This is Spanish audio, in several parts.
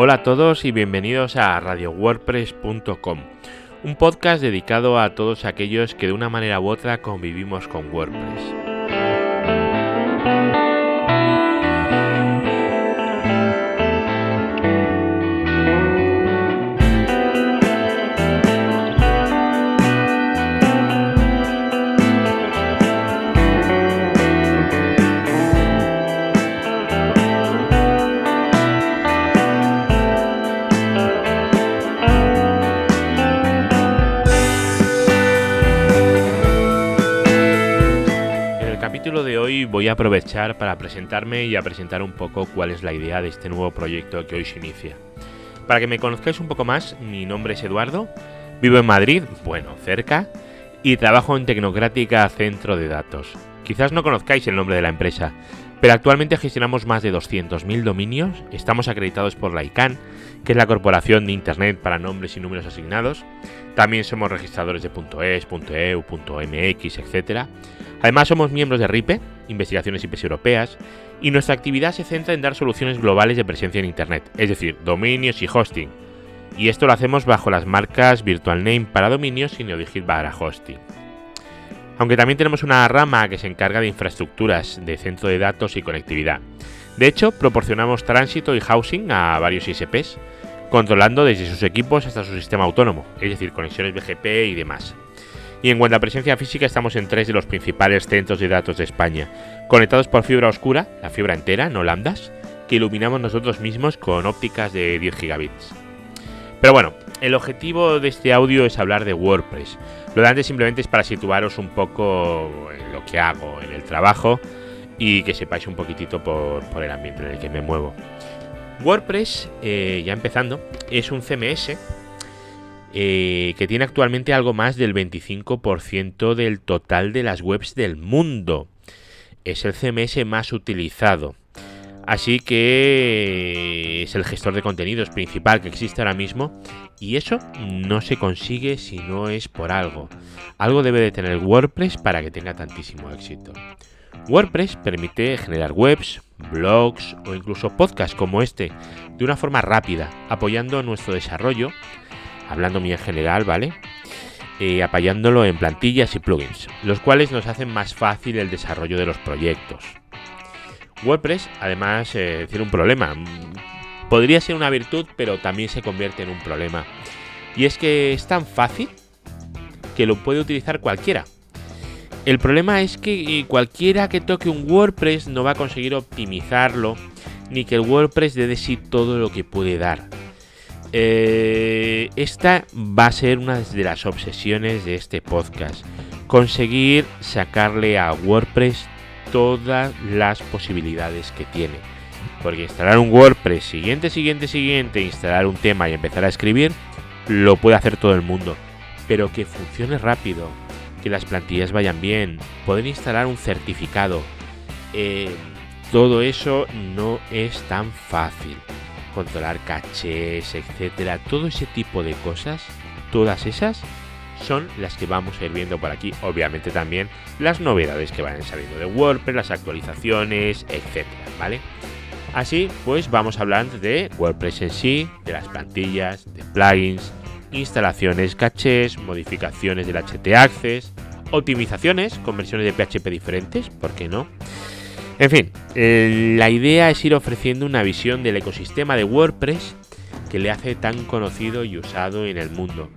Hola a todos y bienvenidos a radiowordpress.com, un podcast dedicado a todos aquellos que de una manera u otra convivimos con WordPress. Voy a aprovechar para presentarme y a presentar un poco cuál es la idea de este nuevo proyecto que hoy se inicia. Para que me conozcáis un poco más, mi nombre es Eduardo, vivo en Madrid, bueno, cerca, y trabajo en Tecnocrática Centro de Datos. Quizás no conozcáis el nombre de la empresa, pero actualmente gestionamos más de 200.000 dominios, estamos acreditados por la ICANN, que es la Corporación de Internet para Nombres y Números Asignados, también somos registradores de .es, .eu, .mx, etc. Además somos miembros de RIPE, Investigaciones IPs Europeas, y nuestra actividad se centra en dar soluciones globales de presencia en Internet, es decir, dominios y hosting. Y esto lo hacemos bajo las marcas Virtual Name para dominios y NeoDigit para hosting. Aunque también tenemos una rama que se encarga de infraestructuras de centro de datos y conectividad. De hecho, proporcionamos tránsito y housing a varios ISPs, controlando desde sus equipos hasta su sistema autónomo, es decir, conexiones BGP y demás. Y en cuanto a presencia física, estamos en tres de los principales centros de datos de España, conectados por fibra oscura, la fibra entera, no lambdas, que iluminamos nosotros mismos con ópticas de 10 gigabits. Pero bueno, el objetivo de este audio es hablar de WordPress. Lo de antes simplemente es para situaros un poco en lo que hago en el trabajo y que sepáis un poquitito por, por el ambiente en el que me muevo. WordPress, eh, ya empezando, es un CMS eh, que tiene actualmente algo más del 25% del total de las webs del mundo. Es el CMS más utilizado. Así que es el gestor de contenidos principal que existe ahora mismo y eso no se consigue si no es por algo. Algo debe de tener WordPress para que tenga tantísimo éxito. WordPress permite generar webs, blogs o incluso podcasts como este de una forma rápida, apoyando nuestro desarrollo, hablando muy en general, ¿vale? Eh, apoyándolo en plantillas y plugins, los cuales nos hacen más fácil el desarrollo de los proyectos. WordPress, además, eh, tiene un problema. Podría ser una virtud, pero también se convierte en un problema. Y es que es tan fácil que lo puede utilizar cualquiera. El problema es que cualquiera que toque un WordPress no va a conseguir optimizarlo, ni que el WordPress dé de sí todo lo que puede dar. Eh, esta va a ser una de las obsesiones de este podcast. Conseguir sacarle a WordPress todas las posibilidades que tiene. Porque instalar un WordPress siguiente, siguiente, siguiente, instalar un tema y empezar a escribir, lo puede hacer todo el mundo. Pero que funcione rápido, que las plantillas vayan bien, poder instalar un certificado. Eh, todo eso no es tan fácil. Controlar cachés, etcétera, todo ese tipo de cosas, todas esas son las que vamos a ir viendo por aquí. Obviamente también las novedades que vayan saliendo de WordPress, las actualizaciones, etcétera, ¿vale? Así pues vamos a hablar de WordPress en sí, de las plantillas, de plugins, instalaciones, cachés, modificaciones del HT Access, optimizaciones con versiones de PHP diferentes, ¿por qué no? En fin, eh, la idea es ir ofreciendo una visión del ecosistema de WordPress que le hace tan conocido y usado en el mundo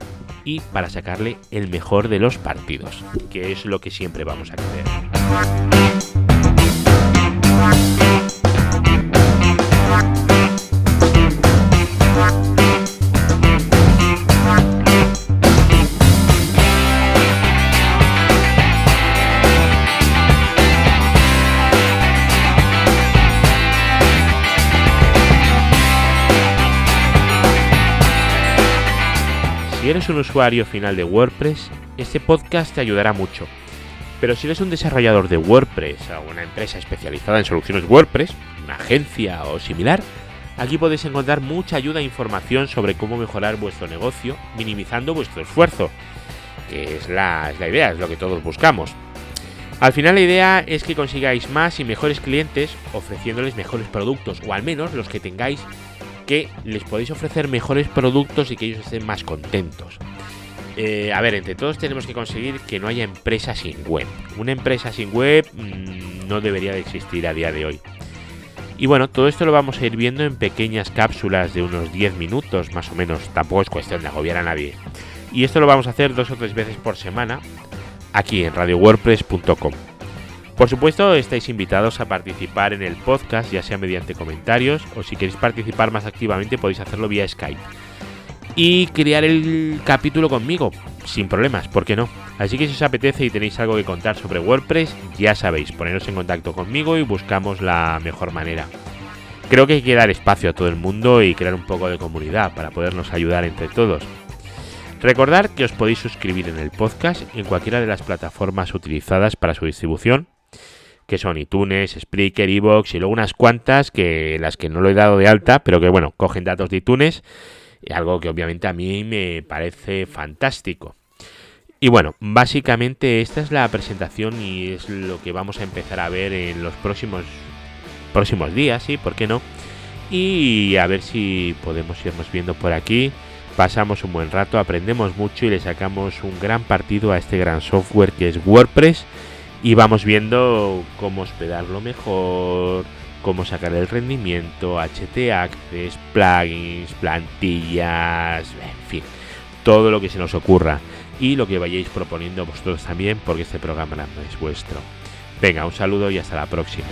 y para sacarle el mejor de los partidos, que es lo que siempre vamos a querer. Si eres un usuario final de WordPress, este podcast te ayudará mucho. Pero si eres un desarrollador de WordPress o una empresa especializada en soluciones WordPress, una agencia o similar, aquí podéis encontrar mucha ayuda e información sobre cómo mejorar vuestro negocio, minimizando vuestro esfuerzo, que es la, idea, es lo que todos buscamos. Al final la idea es que consigáis más y mejores clientes ofreciéndoles mejores productos, o al menos los que tengáis que les podéis ofrecer mejores productos y que ellos estén más contentos. Eh, a ver, entre todos tenemos que conseguir que no haya empresa sin web. Una empresa sin web mmm, no debería de existir a día de hoy. Y bueno, todo esto lo vamos a ir viendo en pequeñas cápsulas de unos 10 minutos más o menos. Tampoco es cuestión de agobiar a nadie. Y esto lo vamos a hacer dos o tres veces por semana aquí en radiowordpress.com. Por supuesto, estáis invitados a participar en el podcast, ya sea mediante comentarios o si queréis participar más activamente podéis hacerlo vía Skype. Y crear el capítulo conmigo, sin problemas, ¿por qué no? Así que si os apetece y tenéis algo que contar sobre WordPress, ya sabéis, poneros en contacto conmigo y buscamos la mejor manera. Creo que hay que dar espacio a todo el mundo y crear un poco de comunidad para podernos ayudar entre todos. Recordad que os podéis suscribir en el podcast en cualquiera de las plataformas utilizadas para su distribución, que son iTunes, Spreaker, Evox y luego unas cuantas que las que no lo he dado de alta, pero que bueno, cogen datos de iTunes, algo que obviamente a mí me parece fantástico. Y bueno, básicamente esta es la presentación y es lo que vamos a empezar a ver en los próximos próximos días, sí, ¿por qué no? Y a ver si podemos irnos viendo por aquí. Pasamos un buen rato, aprendemos mucho y le sacamos un gran partido a este gran software que es WordPress. Y vamos viendo cómo hospedarlo mejor, cómo sacar el rendimiento, HT Access, plugins, plantillas, en fin, todo lo que se nos ocurra y lo que vayáis proponiendo vosotros también, porque este programa es vuestro. Venga, un saludo y hasta la próxima.